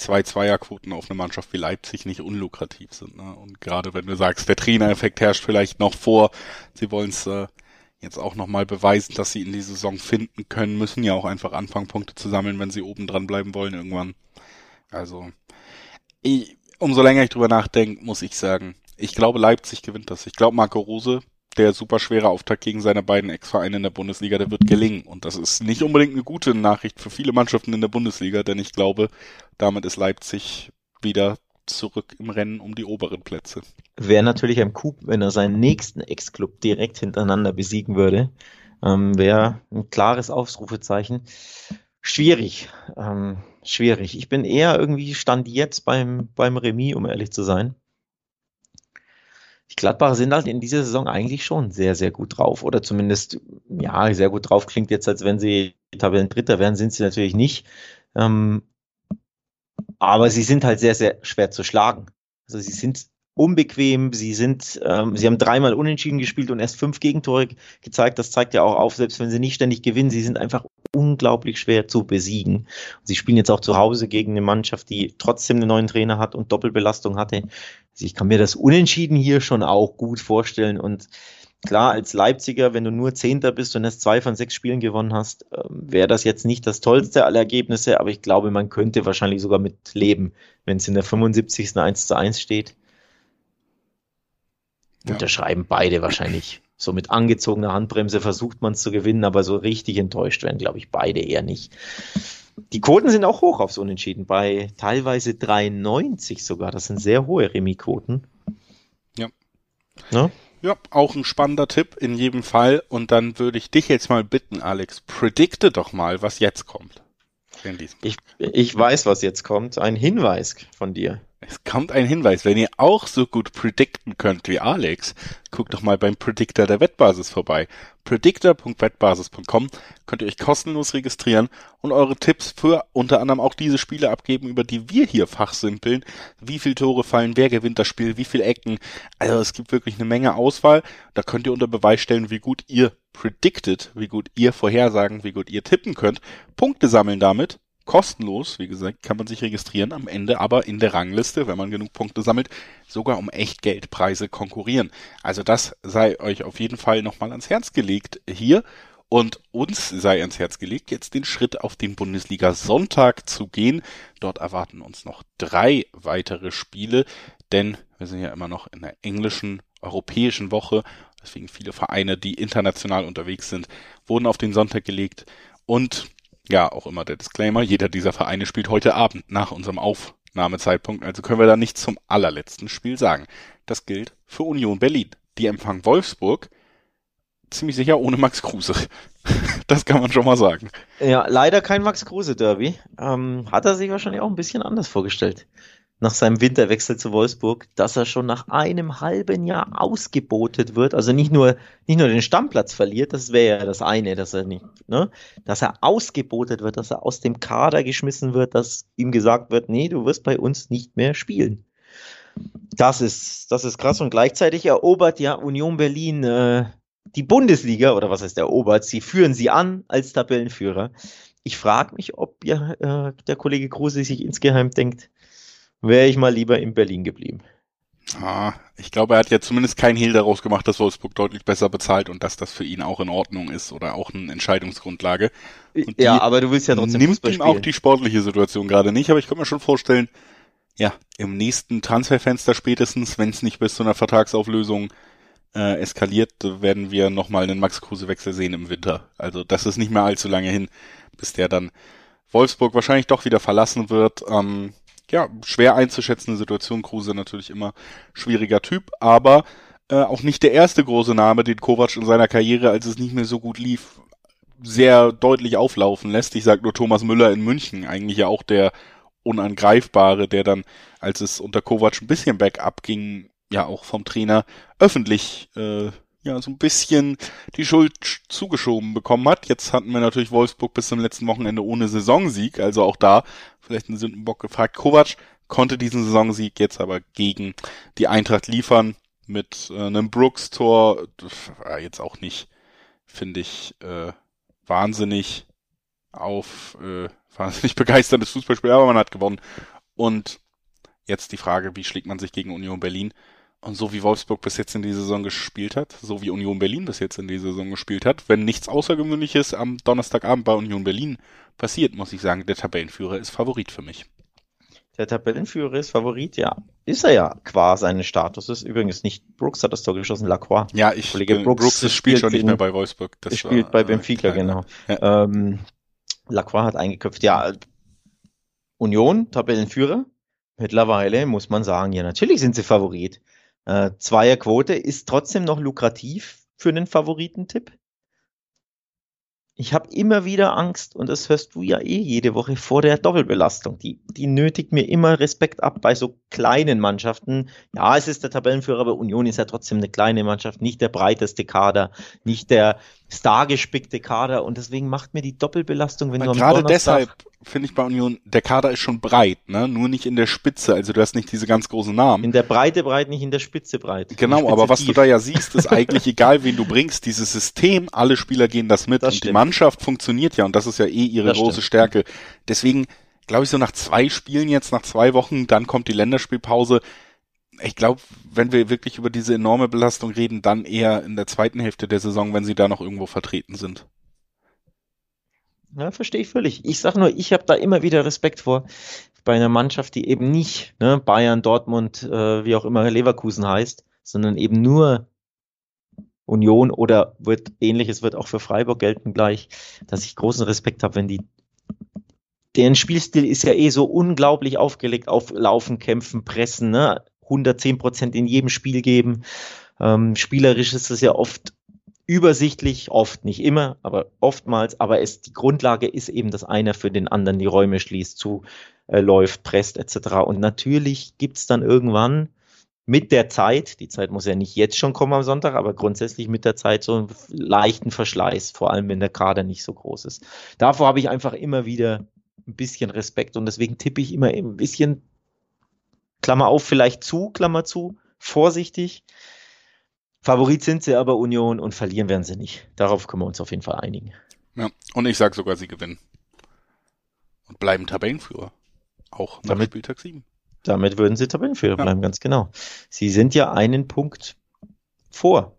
zwei Zweierquoten auf eine Mannschaft wie Leipzig nicht unlukrativ sind. Ne? Und gerade wenn du sagst, der Trainereffekt herrscht vielleicht noch vor, sie wollen es äh, jetzt auch nochmal beweisen, dass sie in die Saison finden können, müssen ja auch einfach anfangen, Punkte zu sammeln, wenn sie oben dran bleiben wollen irgendwann. Also, ich, umso länger ich drüber nachdenke, muss ich sagen, ich glaube, Leipzig gewinnt das. Ich glaube, Marco Rose der super schwere Auftakt gegen seine beiden Ex-Vereine in der Bundesliga, der wird gelingen. Und das ist nicht unbedingt eine gute Nachricht für viele Mannschaften in der Bundesliga, denn ich glaube, damit ist Leipzig wieder zurück im Rennen um die oberen Plätze. Wäre natürlich ein Coup, wenn er seinen nächsten Ex-Club direkt hintereinander besiegen würde. Ähm, Wäre ein klares Ausrufezeichen. Schwierig, ähm, schwierig. Ich bin eher irgendwie stand jetzt beim, beim Remis, um ehrlich zu sein die Gladbacher sind halt in dieser Saison eigentlich schon sehr, sehr gut drauf. Oder zumindest, ja, sehr gut drauf klingt jetzt, als wenn sie Tabellendritter wären, sind sie natürlich nicht. Ähm, aber sie sind halt sehr, sehr schwer zu schlagen. Also sie sind unbequem, sie sind, ähm, sie haben dreimal unentschieden gespielt und erst fünf Gegentore gezeigt. Das zeigt ja auch auf, selbst wenn sie nicht ständig gewinnen, sie sind einfach unglaublich schwer zu besiegen. Sie spielen jetzt auch zu Hause gegen eine Mannschaft, die trotzdem einen neuen Trainer hat und Doppelbelastung hatte. Also ich kann mir das Unentschieden hier schon auch gut vorstellen und klar, als Leipziger, wenn du nur Zehnter bist und erst zwei von sechs Spielen gewonnen hast, ähm, wäre das jetzt nicht das tollste aller Ergebnisse, aber ich glaube, man könnte wahrscheinlich sogar mit leben, wenn es in der 75. 1 zu 1 steht. Ja. Unterschreiben beide wahrscheinlich. So mit angezogener Handbremse versucht man es zu gewinnen, aber so richtig enttäuscht werden, glaube ich, beide eher nicht. Die Quoten sind auch hoch aufs Unentschieden, bei teilweise 93 sogar. Das sind sehr hohe Remis-Quoten. Ja. Ne? Ja, auch ein spannender Tipp in jedem Fall. Und dann würde ich dich jetzt mal bitten, Alex, predikte doch mal, was jetzt kommt. Ich, ich weiß, was jetzt kommt. Ein Hinweis von dir. Es kommt ein Hinweis, wenn ihr auch so gut predikten könnt wie Alex, guckt doch mal beim Predictor der Wettbasis vorbei. Predictor.wettbasis.com könnt ihr euch kostenlos registrieren und eure Tipps für unter anderem auch diese Spiele abgeben, über die wir hier fachsimpeln. Wie viel Tore fallen, wer gewinnt das Spiel, wie viel Ecken. Also es gibt wirklich eine Menge Auswahl. Da könnt ihr unter Beweis stellen, wie gut ihr predicted, wie gut ihr vorhersagen, wie gut ihr tippen könnt. Punkte sammeln damit kostenlos, wie gesagt, kann man sich registrieren, am Ende aber in der Rangliste, wenn man genug Punkte sammelt, sogar um Echtgeldpreise konkurrieren. Also das sei euch auf jeden Fall nochmal ans Herz gelegt hier. Und uns sei ans Herz gelegt, jetzt den Schritt auf den Bundesliga Sonntag zu gehen. Dort erwarten uns noch drei weitere Spiele, denn wir sind ja immer noch in der englischen, europäischen Woche. Deswegen viele Vereine, die international unterwegs sind, wurden auf den Sonntag gelegt. Und ja, auch immer der Disclaimer, jeder dieser Vereine spielt heute Abend nach unserem Aufnahmezeitpunkt, also können wir da nichts zum allerletzten Spiel sagen. Das gilt für Union Berlin. Die empfangen Wolfsburg ziemlich sicher ohne Max Kruse. das kann man schon mal sagen. Ja, leider kein Max Kruse Derby. Ähm, hat er sich wahrscheinlich auch ein bisschen anders vorgestellt nach seinem Winterwechsel zu Wolfsburg, dass er schon nach einem halben Jahr ausgebotet wird. Also nicht nur, nicht nur den Stammplatz verliert, das wäre ja das eine, dass er nicht, ne, dass er ausgebotet wird, dass er aus dem Kader geschmissen wird, dass ihm gesagt wird, nee, du wirst bei uns nicht mehr spielen. Das ist, das ist krass und gleichzeitig erobert ja Union Berlin äh, die Bundesliga oder was heißt erobert? Sie führen sie an als Tabellenführer. Ich frage mich, ob ja äh, der Kollege Kruse sich insgeheim denkt, wäre ich mal lieber in Berlin geblieben. Ah, ich glaube, er hat ja zumindest kein Hehl daraus gemacht, dass Wolfsburg deutlich besser bezahlt und dass das für ihn auch in Ordnung ist oder auch eine Entscheidungsgrundlage. Und ja, aber du willst ja trotzdem nimmt ihm auch die sportliche Situation gerade nicht, aber ich könnte mir schon vorstellen, ja, im nächsten Transferfenster spätestens, wenn es nicht bis zu einer Vertragsauflösung äh, eskaliert, werden wir nochmal einen Max Kruse-Wechsel sehen im Winter. Also das ist nicht mehr allzu lange hin, bis der dann Wolfsburg wahrscheinlich doch wieder verlassen wird. Ähm, ja, schwer einzuschätzende Situation. Kruse natürlich immer schwieriger Typ, aber äh, auch nicht der erste große Name, den Kovac in seiner Karriere, als es nicht mehr so gut lief, sehr deutlich auflaufen lässt. Ich sag nur Thomas Müller in München, eigentlich ja auch der unangreifbare, der dann, als es unter Kovac ein bisschen bergab ging, ja auch vom Trainer öffentlich äh, ja so ein bisschen die Schuld zugeschoben bekommen hat. Jetzt hatten wir natürlich Wolfsburg bis zum letzten Wochenende ohne Saisonsieg, also auch da vielleicht einen Sündenbock gefragt. Kovac konnte diesen Saisonsieg jetzt aber gegen die Eintracht liefern mit äh, einem Brooks-Tor. War jetzt auch nicht, finde ich, äh, wahnsinnig auf äh, wahnsinnig begeisterndes Fußballspiel, aber man hat gewonnen. Und jetzt die Frage, wie schlägt man sich gegen Union Berlin? Und so wie Wolfsburg bis jetzt in die Saison gespielt hat, so wie Union Berlin bis jetzt in die Saison gespielt hat, wenn nichts Außergewöhnliches am Donnerstagabend bei Union Berlin passiert, muss ich sagen, der Tabellenführer ist Favorit für mich. Der Tabellenführer ist Favorit, ja. Ist er ja qua seines Statuses. Übrigens nicht Brooks hat das Tor geschossen, Lacroix. Ja, ich Kollege bin, Brooks, Brooks spielt schon nicht mehr bei Wolfsburg. Das spielt bei Benfica, genau. Ja. Ähm, Lacroix hat eingeköpft. Ja, Union, Tabellenführer. Mittlerweile muss man sagen, ja, natürlich sind sie Favorit. Äh, Zweierquote ist trotzdem noch lukrativ für einen Favoritentipp. Ich habe immer wieder Angst, und das hörst du ja eh jede Woche, vor der Doppelbelastung. Die, die nötigt mir immer Respekt ab bei so kleinen Mannschaften. Ja, es ist der Tabellenführer, aber Union ist ja trotzdem eine kleine Mannschaft, nicht der breiteste Kader, nicht der stargespickte Kader. Und deswegen macht mir die Doppelbelastung, wenn Weil du am Gerade deshalb finde ich bei Union, der Kader ist schon breit, ne? Nur nicht in der Spitze. Also du hast nicht diese ganz großen Namen. In der Breite breit, nicht in der Spitze breit. Genau, Spitze aber was tief. du da ja siehst, ist eigentlich egal, wen du bringst. Dieses System, alle Spieler gehen das mit das und stimmt. die Mannschaft funktioniert ja und das ist ja eh ihre das große stimmt. Stärke. Deswegen glaube ich so nach zwei Spielen jetzt, nach zwei Wochen, dann kommt die Länderspielpause. Ich glaube, wenn wir wirklich über diese enorme Belastung reden, dann eher in der zweiten Hälfte der Saison, wenn sie da noch irgendwo vertreten sind. Ja, verstehe ich völlig. Ich sag nur, ich habe da immer wieder Respekt vor bei einer Mannschaft, die eben nicht ne, Bayern, Dortmund, äh, wie auch immer Leverkusen heißt, sondern eben nur Union oder wird ähnliches wird auch für Freiburg gelten gleich, dass ich großen Respekt habe, wenn die deren Spielstil ist ja eh so unglaublich aufgelegt auf Laufen, Kämpfen, Pressen, ne? 110 Prozent in jedem Spiel geben. Ähm, spielerisch ist es ja oft übersichtlich, oft nicht immer, aber oftmals, aber es, die Grundlage ist eben, dass einer für den anderen die Räume schließt zu äh, presst etc. Und natürlich gibt's dann irgendwann mit der Zeit, die Zeit muss ja nicht jetzt schon kommen am Sonntag, aber grundsätzlich mit der Zeit so einen leichten Verschleiß, vor allem wenn der Kader nicht so groß ist. Davor habe ich einfach immer wieder ein bisschen Respekt und deswegen tippe ich immer ein bisschen, Klammer auf, vielleicht zu, Klammer zu, vorsichtig. Favorit sind sie aber Union und verlieren werden sie nicht. Darauf können wir uns auf jeden Fall einigen. Ja, und ich sage sogar, sie gewinnen. Und bleiben Tabellenführer. Auch nach Damit- Spieltag 7. Damit würden sie Tabellenführer Ja. bleiben, ganz genau. Sie sind ja einen Punkt vor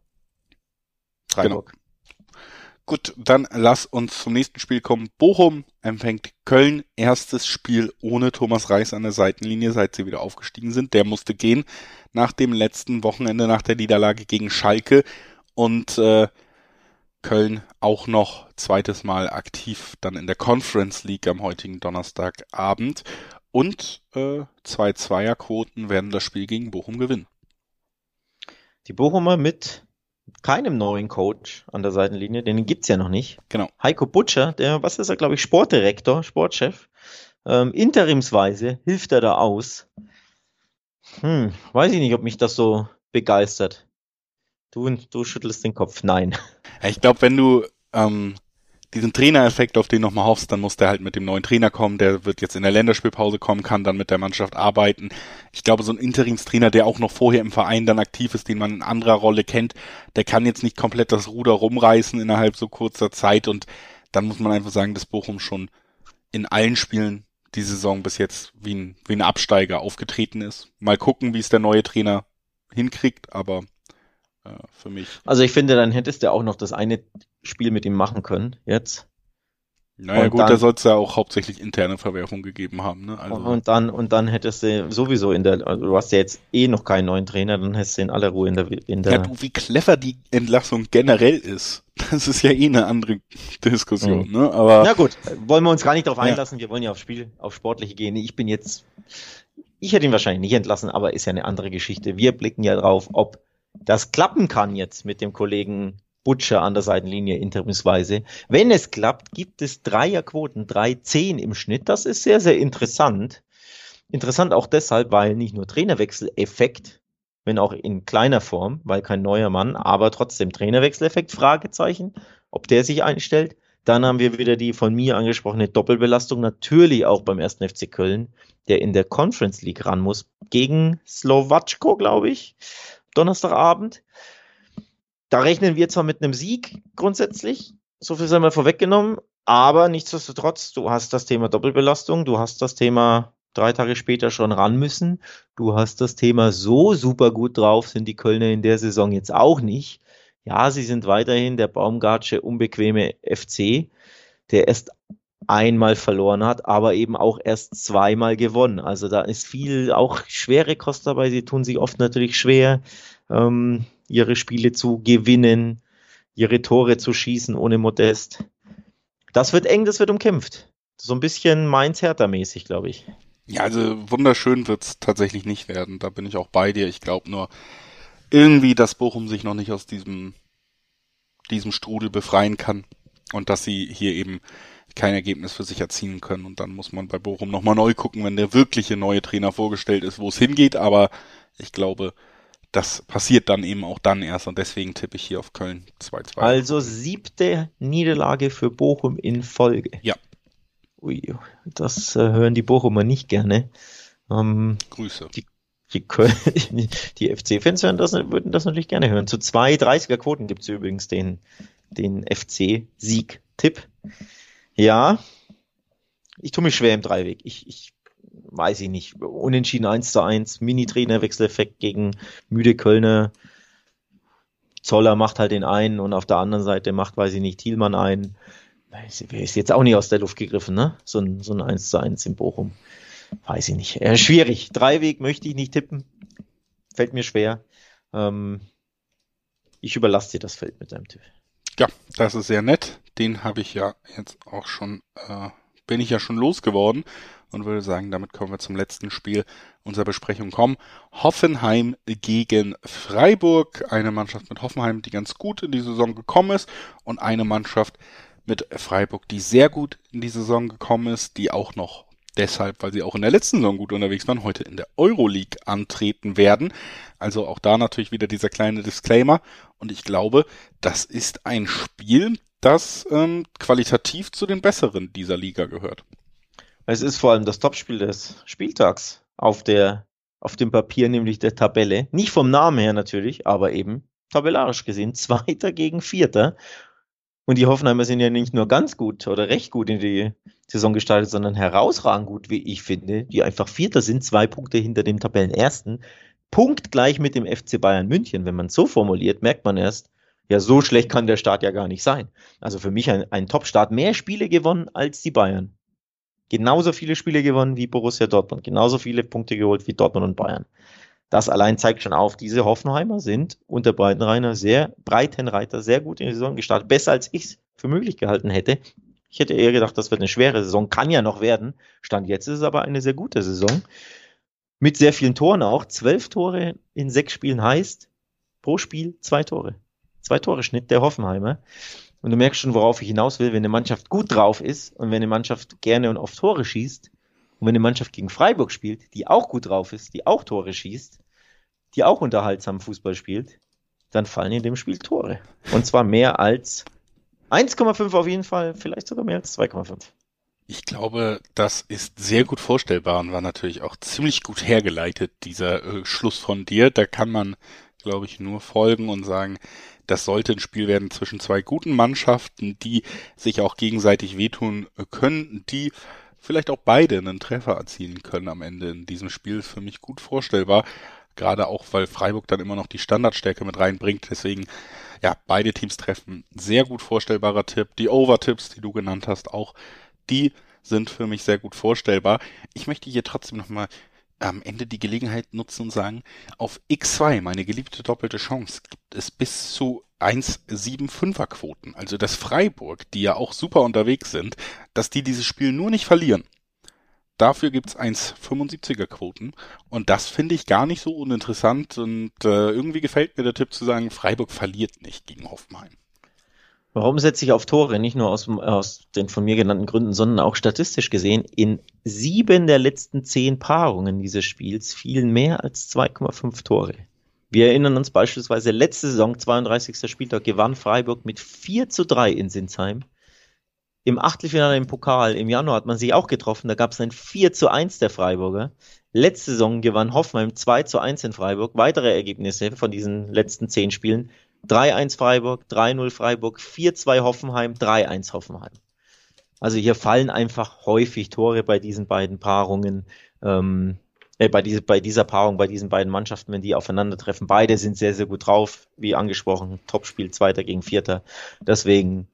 Freiburg. Gut, dann lass uns zum nächsten Spiel kommen. Bochum empfängt Köln. Erstes Spiel ohne Thomas Reis an der Seitenlinie, seit sie wieder aufgestiegen sind. Der musste gehen nach dem letzten Wochenende, nach der Niederlage gegen Schalke. Und äh, Köln auch noch zweites Mal aktiv dann in der Conference League am heutigen Donnerstagabend. Und äh, zwei Zweierquoten werden das Spiel gegen Bochum gewinnen. Die Bochumer mit keinem neuen Coach an der Seitenlinie, den gibt's ja noch nicht. Genau. Heiko Butcher, der, was ist er, glaube ich, Sportdirektor, Sportchef. Ähm, interimsweise hilft er da aus. Hm, weiß ich nicht, ob mich das so begeistert. Du, du schüttelst den Kopf. Nein. Ich glaube, wenn du ähm, diesen Trainereffekt auf den nochmal hoffst, dann muss der halt mit dem neuen Trainer kommen. Der wird jetzt in der Länderspielpause kommen, kann dann mit der Mannschaft arbeiten. Ich glaube, so ein Interimstrainer, der auch noch vorher im Verein dann aktiv ist, den man in anderer Rolle kennt, der kann jetzt nicht komplett das Ruder rumreißen innerhalb so kurzer Zeit. Und dann muss man einfach sagen, dass Bochum schon in allen Spielen die Saison bis jetzt wie ein, wie ein Absteiger aufgetreten ist. Mal gucken, wie es der neue Trainer hinkriegt, aber für mich Also ich finde, dann hättest du auch noch das eine Spiel mit ihm machen können, jetzt. Naja Und gut, dann- da soll es ja auch hauptsächlich interne Verwerfung gegeben haben. Ne? Also, Und, dann, und dann hättest du sowieso in der, also du hast ja jetzt eh noch keinen neuen Trainer, dann hättest du in aller Ruhe in der, in der, ja, du, wie clever die Entlassung generell ist, das ist ja eh eine andere Diskussion. Mhm. Ne? Aber Na gut, wollen wir uns gar nicht darauf Ja. einlassen. Wir wollen ja aufs Spiel, auf Sportliche gehen. Ich bin jetzt, ich hätte ihn wahrscheinlich nicht entlassen, aber ist ja eine andere Geschichte. Wir blicken ja drauf, ob das klappen kann jetzt mit dem Kollegen Butcher an der Seitenlinie interimsweise. Wenn es klappt, gibt es Dreierquoten, 3-10 im Schnitt. Das ist sehr, sehr interessant. Interessant auch deshalb, weil nicht nur Trainerwechsel-Effekt, wenn auch in kleiner Form, weil kein neuer Mann, aber trotzdem Trainerwechseleffekt, Fragezeichen, ob der sich einstellt. Dann haben wir wieder die von mir angesprochene Doppelbelastung, natürlich auch beim ersten FC Köln, der in der Conference League ran muss, gegen Slowatschko, glaube ich, Donnerstagabend. Da rechnen wir zwar mit einem Sieg grundsätzlich, so viel sei mal vorweggenommen, aber nichtsdestotrotz, du hast das Thema Doppelbelastung, du hast das Thema drei Tage später schon ran müssen, du hast das Thema so super gut drauf, sind die Kölner in der Saison jetzt auch nicht. Ja, sie sind weiterhin der Baumgartsche unbequeme FC, der erst einmal verloren hat, aber eben auch erst zweimal gewonnen. Also da ist viel auch schwere Kost dabei. Sie tun sich oft natürlich schwer, ähm, ihre Spiele zu gewinnen, ihre Tore zu schießen ohne Modest. Das wird eng, das wird umkämpft. So ein bisschen Mainz-Hertha-mäßig, glaube ich. ja, also wunderschön wird's tatsächlich nicht werden. Da bin ich auch bei dir. Ich glaube nur irgendwie, dass Bochum sich noch nicht aus diesem diesem Strudel befreien kann und dass sie hier eben kein Ergebnis für sich erzielen können. Und dann muss man bei Bochum nochmal neu gucken, wenn der wirkliche neue Trainer vorgestellt ist, wo es hingeht. Aber ich glaube, das passiert dann eben auch dann erst. Und deswegen tippe ich hier auf Köln 2-2. Also siebte Niederlage für Bochum in Folge. Ja. Ui, das äh, hören die Bochumer nicht gerne. Ähm, Grüße. die Köl- die FC-Fans hören das, würden das natürlich gerne hören. Zu zwei 30er Quoten gibt es übrigens den, den FC-Sieg-Tipp. Ja, ich tue mich schwer im Dreiweg. Ich, ich weiß ich nicht. Unentschieden 1 zu 1, Mini-Trainer-Wechseleffekt gegen müde Kölner. Zoller macht halt den einen und auf der anderen Seite macht, weiß ich nicht, Thielmann einen. Wer ist jetzt auch nicht aus der Luft gegriffen, ne? So ein, so ein 1 zu 1 in Bochum. Weiß ich nicht. Äh, schwierig. Dreiweg möchte ich nicht tippen. Fällt mir schwer. Ähm, ich überlasse dir das Feld mit deinem Tipp. Ja, das ist sehr nett. Den habe ich ja jetzt auch schon, äh, bin ich ja schon losgeworden und würde sagen, damit kommen wir zum letzten Spiel unserer Besprechung kommen. Hoffenheim gegen Freiburg. Eine Mannschaft mit Hoffenheim, die ganz gut in die Saison gekommen ist und eine Mannschaft mit Freiburg, die sehr gut in die Saison gekommen ist, die auch noch deshalb, weil sie auch in der letzten Saison gut unterwegs waren, heute in der Euroleague antreten werden. Also auch da natürlich wieder dieser kleine Disclaimer. Und ich glaube, das ist ein Spiel, das ähm, qualitativ zu den besseren dieser Liga gehört. Es ist vor allem das Topspiel des Spieltags auf der auf dem Papier, nämlich der Tabelle. Nicht vom Namen her natürlich, aber eben tabellarisch gesehen, Zweiter gegen Vierter. Und die Hoffenheimer sind ja nicht nur ganz gut oder recht gut in die Saison gestartet, sondern herausragend gut, wie ich finde, die einfach Vierter sind, zwei Punkte hinter dem Tabellenersten. Punkt gleich mit dem FC Bayern München. Wenn man es so formuliert, merkt man erst, ja, so schlecht kann der Start ja gar nicht sein. Also für mich ein, ein Top-Start. Mehr Spiele gewonnen als die Bayern genauso viele Spiele gewonnen wie Borussia Dortmund, genauso viele Punkte geholt wie Dortmund und Bayern. Das allein zeigt schon auf, diese Hoffenheimer sind unter Breitenreiter sehr, Breitenreiter sehr gut in die Saison gestartet, besser als ich es für möglich gehalten hätte. Ich hätte eher gedacht, das wird eine schwere Saison, kann ja noch werden. Stand jetzt ist es aber eine sehr gute Saison. Mit sehr vielen Toren auch. Zwölf Tore in sechs Spielen heißt pro Spiel zwei Tore. Zwei Tore Schnitt der Hoffenheimer. Und du merkst schon, worauf ich hinaus will, wenn eine Mannschaft gut drauf ist und wenn eine Mannschaft gerne und oft Tore schießt und wenn eine Mannschaft gegen Freiburg spielt, die auch gut drauf ist, die auch Tore schießt, die auch unterhaltsam Fußball spielt, dann fallen in dem Spiel Tore. Und zwar mehr als 1,5 auf jeden Fall, vielleicht sogar mehr als 2,5. Ich glaube, das ist sehr gut vorstellbar und war natürlich auch ziemlich gut hergeleitet, dieser äh, Schluss von dir. Da kann man, glaube ich, nur folgen und sagen, das sollte ein Spiel werden zwischen zwei guten Mannschaften, die sich auch gegenseitig wehtun können, die vielleicht auch beide einen Treffer erzielen können am Ende in diesem Spiel. Für mich gut vorstellbar. Gerade auch, weil Freiburg dann immer noch die Standardstärke mit reinbringt. Deswegen, ja, beide Teams treffen. Sehr gut vorstellbarer Tipp. Die Overtipps, die du genannt hast, auch die sind für mich sehr gut vorstellbar. Ich möchte hier trotzdem nochmal am Ende die Gelegenheit nutzen und sagen, auf X2, meine geliebte doppelte Chance, gibt es bis zu 1,75er Quoten. Also dass Freiburg, die ja auch super unterwegs sind, dass die dieses Spiel nur nicht verlieren. Dafür gibt's 1,75er Quoten und das finde ich gar nicht so uninteressant und äh, irgendwie gefällt mir der Tipp zu sagen, Freiburg verliert nicht gegen Hoffenheim. Warum setze ich auf Tore? Nicht nur aus, aus den von mir genannten Gründen, sondern auch statistisch gesehen. In sieben der letzten zehn Paarungen dieses Spiels fielen mehr als 2,5 Tore. Wir erinnern uns beispielsweise letzte Saison, 32. Spieltag, gewann Freiburg mit 4 zu 3 in Sinsheim. Im Achtelfinale im Pokal im Januar hat man sich auch getroffen, da gab es ein 4 zu 1 der Freiburger. Letzte Saison gewann Hoffenheim 2 zu 1 in Freiburg. Weitere Ergebnisse von diesen letzten zehn Spielen. 3-1 Freiburg, 3-0 Freiburg, 4-2 Hoffenheim, 3-1 Hoffenheim. Also hier fallen einfach häufig Tore bei diesen beiden Paarungen, ähm, äh, bei, diese, bei dieser Paarung, bei diesen beiden Mannschaften, wenn die aufeinandertreffen. Beide sind sehr, sehr gut drauf, wie angesprochen. Topspiel Zweiter gegen Vierter. Deswegen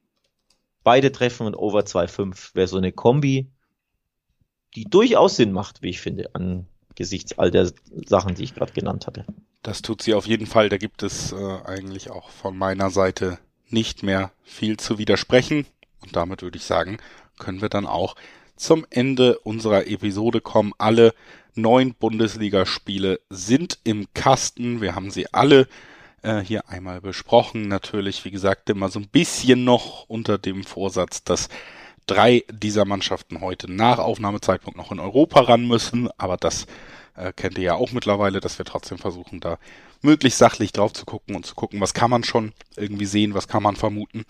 beide treffen und Over 2-5 wäre so eine Kombi, die durchaus Sinn macht, wie ich finde, angesichts all der Sachen, die ich gerade genannt hatte. Das tut sie auf jeden Fall. Da gibt es äh, eigentlich auch von meiner Seite nicht mehr viel zu widersprechen. Und damit würde ich sagen, können wir dann auch zum Ende unserer Episode kommen. Alle neun Bundesligaspiele sind im Kasten. Wir haben sie alle äh, hier einmal besprochen. Natürlich, wie gesagt, immer so ein bisschen noch unter dem Vorsatz, dass drei dieser Mannschaften heute nach Aufnahmezeitpunkt noch in Europa ran müssen. Aber das äh, kennt ihr ja auch mittlerweile, dass wir trotzdem versuchen, da möglichst sachlich drauf zu gucken und zu gucken, was kann man schon irgendwie sehen, was kann man vermuten.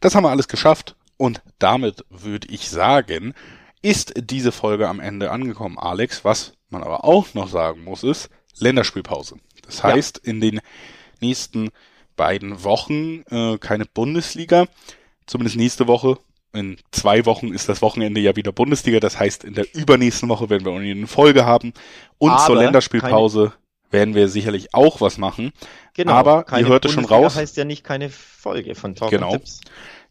Das haben wir alles geschafft und damit würde ich sagen, ist diese Folge am Ende angekommen. Alex, was man aber auch noch sagen muss, ist Länderspielpause. Das heißt, ja. in den nächsten beiden Wochen äh, keine Bundesliga. Zumindest nächste Woche in zwei Wochen ist das Wochenende ja wieder Bundesliga. Das heißt, in der übernächsten Woche werden wir eine Folge haben. Und Aber zur Länderspielpause werden wir sicherlich auch was machen. Genau, aber ihr hörte schon raus. heißt ja nicht keine Folge von Talk genau.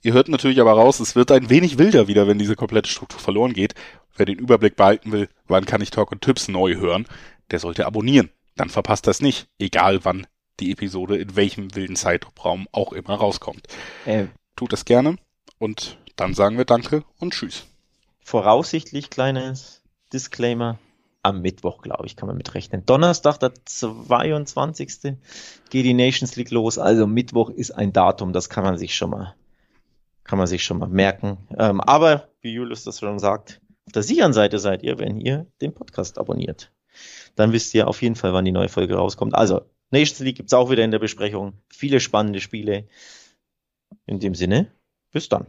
Ihr hört natürlich aber raus, es wird ein wenig wilder wieder, wenn diese komplette Struktur verloren geht. Wer den Überblick behalten will, wann kann ich Talk und Tipps neu hören, der sollte abonnieren. Dann verpasst das nicht, egal wann die Episode in welchem wilden Zeitraum auch immer rauskommt. Äh, Tut das gerne und dann sagen wir Danke und Tschüss. Voraussichtlich kleines Disclaimer. Am Mittwoch, glaube ich, kann man mitrechnen. Donnerstag, der 22. geht die Nations League los. Also Mittwoch ist ein Datum, das kann man sich schon mal, kann man sich schon mal merken. Ähm, aber, wie Julius das schon sagt, auf der sicheren Seite seid ihr, wenn ihr den Podcast abonniert. Dann wisst ihr auf jeden Fall, wann die neue Folge rauskommt. Also, Nations League gibt's auch wieder in der Besprechung. Viele spannende Spiele. In dem Sinne, bis dann.